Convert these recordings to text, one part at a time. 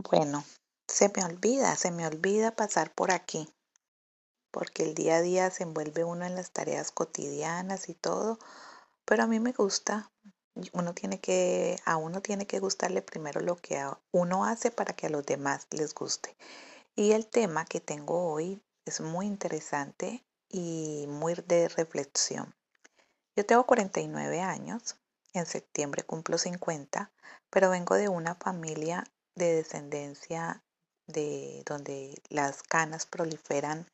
Bueno, se me olvida, se me olvida pasar por aquí, porque el día a día se envuelve uno en las tareas cotidianas y todo, pero a mí me gusta. Uno tiene que, a uno tiene que gustarle primero lo que uno hace para que a los demás les guste. Y el tema que tengo hoy es muy interesante y muy de reflexión. Yo tengo 49 años, en septiembre cumplo 50, pero vengo de una familia de descendencia de donde las canas proliferan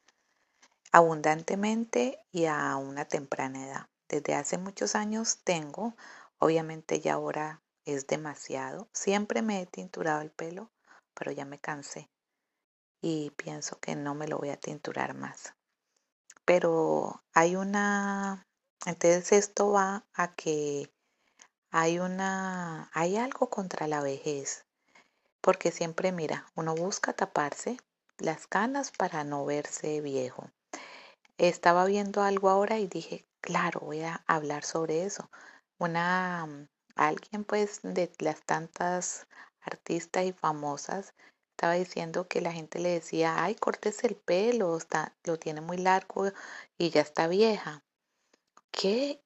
abundantemente y a una temprana edad. Desde hace muchos años tengo, obviamente ya ahora es demasiado. Siempre me he tinturado el pelo, pero ya me cansé y pienso que no me lo voy a tinturar más. Pero hay una, entonces esto va a que hay una, hay algo contra la vejez porque siempre, mira, uno busca taparse las canas para no verse viejo. Estaba viendo algo ahora y dije, claro, voy a hablar sobre eso. Una, alguien pues de las tantas artistas y famosas estaba diciendo que la gente le decía, ay, córtese el pelo, está, lo tiene muy largo y ya está vieja. ¿Qué?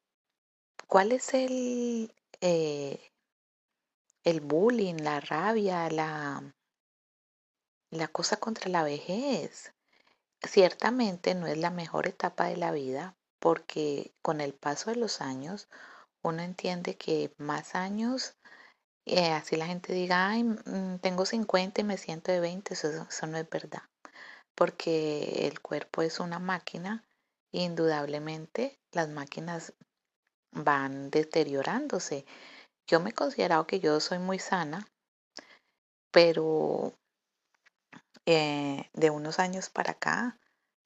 ¿Cuál es el, eh, el bullying, la rabia, la, la cosa contra la vejez. Ciertamente no es la mejor etapa de la vida porque con el paso de los años uno entiende que más años, eh, así la gente diga, ay, mm, tengo 50 y me siento de 20, eso, eso no es verdad, porque el cuerpo es una máquina, indudablemente las máquinas van deteriorándose yo me he considerado que yo soy muy sana, pero eh, de unos años para acá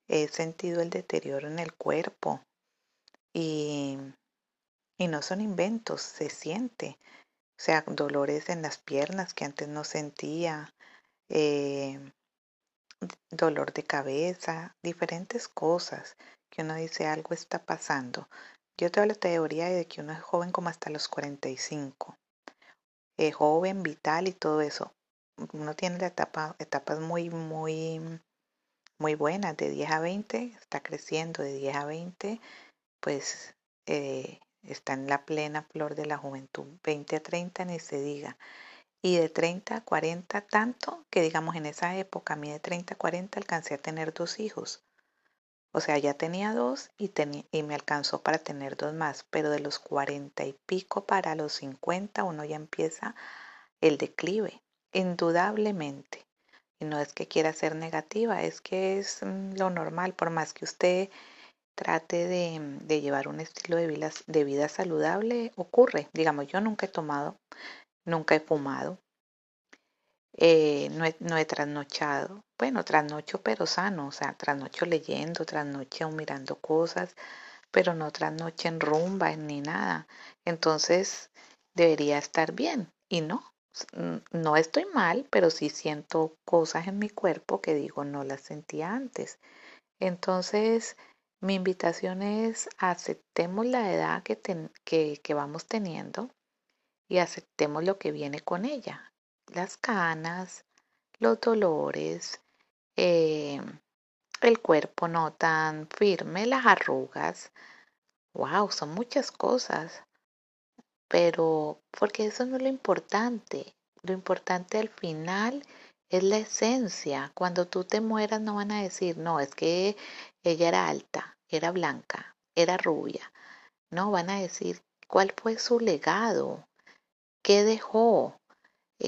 he sentido el deterioro en el cuerpo y, y no son inventos, se siente. O sea, dolores en las piernas que antes no sentía, eh, dolor de cabeza, diferentes cosas que uno dice algo está pasando. Yo tengo la teoría de que uno es joven como hasta los 45. Es joven, vital y todo eso. Uno tiene la etapa, etapas muy, muy, muy buenas, de 10 a 20, está creciendo de 10 a 20, pues eh, está en la plena flor de la juventud. 20 a 30 ni se diga. Y de 30 a 40 tanto que digamos en esa época, a mí de 30 a 40 alcancé a tener dos hijos. O sea, ya tenía dos y, y me alcanzó para tener dos más, pero de los cuarenta y pico para los cincuenta uno ya empieza el declive, indudablemente. Y no es que quiera ser negativa, es que es mm, lo normal, por más que usted trate de, de llevar un estilo de vida, de vida saludable, ocurre. Digamos, yo nunca he tomado, nunca he fumado, eh, no, he, no, he, trasnochado. Bueno, trasnocho pero sano, o sea, trasnocho leyendo, trasnocho mirando cosas, pero no trasnoche en rumba ni nada. Entonces, debería estar bien y no. No estoy mal, pero sí siento cosas en mi cuerpo que digo no las sentía antes. Entonces, mi invitación es aceptemos la edad que, que, que vamos teniendo y aceptemos lo que viene con ella las canas, los dolores, eh, el cuerpo no tan firme, las arrugas. Wow, son muchas cosas. Pero, porque eso no es lo importante. Lo importante al final es la esencia. Cuando tú te mueras no van a decir, no, es que ella era alta, era blanca, era rubia. No, van a decir cuál fue su legado, qué dejó,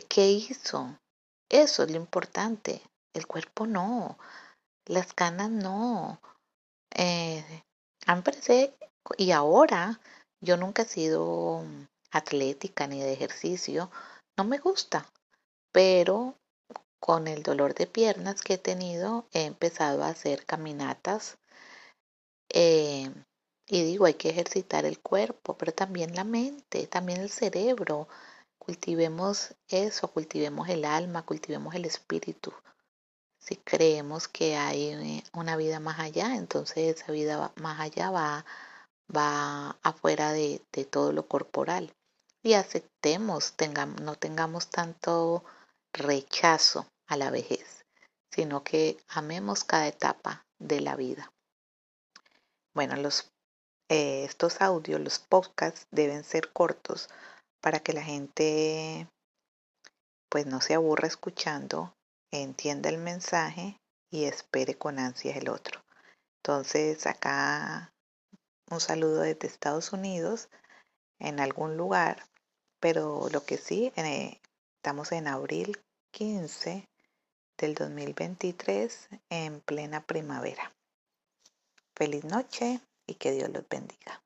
¿Qué hizo? Eso es lo importante. El cuerpo no. Las canas no. Eh, parece, y ahora yo nunca he sido atlética ni de ejercicio. No me gusta. Pero con el dolor de piernas que he tenido, he empezado a hacer caminatas. Eh, y digo, hay que ejercitar el cuerpo, pero también la mente, también el cerebro. Cultivemos eso, cultivemos el alma, cultivemos el espíritu. Si creemos que hay eh, una vida más allá, entonces esa vida más allá va, va afuera de, todo lo corporal. Y aceptemos, tengamos, no tengamos tanto rechazo a la vejez, sino que amemos cada etapa de la vida. Bueno, los, eh, estos audios, los podcasts deben ser cortos para que la gente pues no se aburra escuchando, entienda el mensaje y espere con ansias el otro. Entonces acá un saludo desde Estados Unidos en algún lugar, pero lo que sí, eh, estamos en abril 15 del 2023 en plena primavera. Feliz noche y que Dios los bendiga.